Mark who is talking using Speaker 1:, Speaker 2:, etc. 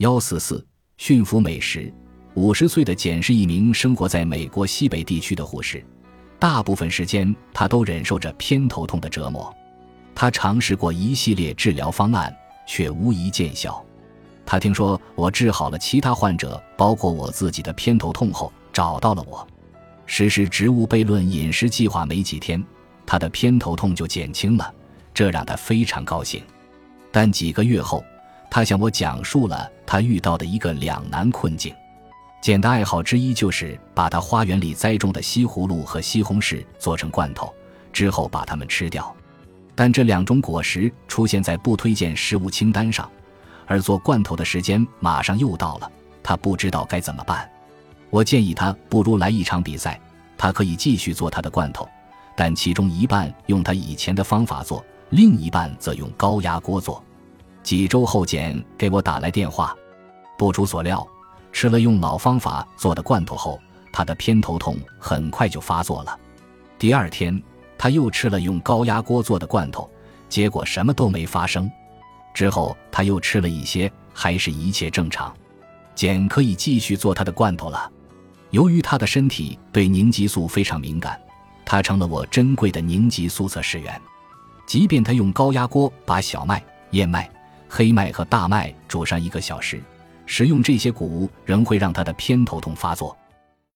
Speaker 1: 幺四四驯服美食。五十岁的简是一名生活在美国西北地区的护士，大部分时间他都忍受着偏头痛的折磨。他尝试过一系列治疗方案，却无一见效。他听说我治好了其他患者，包括我自己的偏头痛后，找到了我。实施植物悖论饮食计划没几天，他的偏头痛就减轻了，这让他非常高兴。但几个月后，他向我讲述了他遇到的一个两难困境。简的爱好之一就是把他花园里栽种的西葫芦和西红柿做成罐头，之后把它们吃掉。但这两种果实出现在不推荐食物清单上，而做罐头的时间马上又到了，他不知道该怎么办。我建议他不如来一场比赛，他可以继续做他的罐头，但其中一半用他以前的方法做，另一半则用高压锅做。几周后，简给我打来电话。不出所料，吃了用老方法做的罐头后，他的偏头痛很快就发作了。第二天，他又吃了用高压锅做的罐头，结果什么都没发生。之后他又吃了一些，还是一切正常。简可以继续做他的罐头了。由于他的身体对凝集素非常敏感，他成了我珍贵的凝集素测试员。即便他用高压锅把小麦、燕麦。黑麦和大麦煮上一个小时，食用这些谷物仍会让他的偏头痛发作。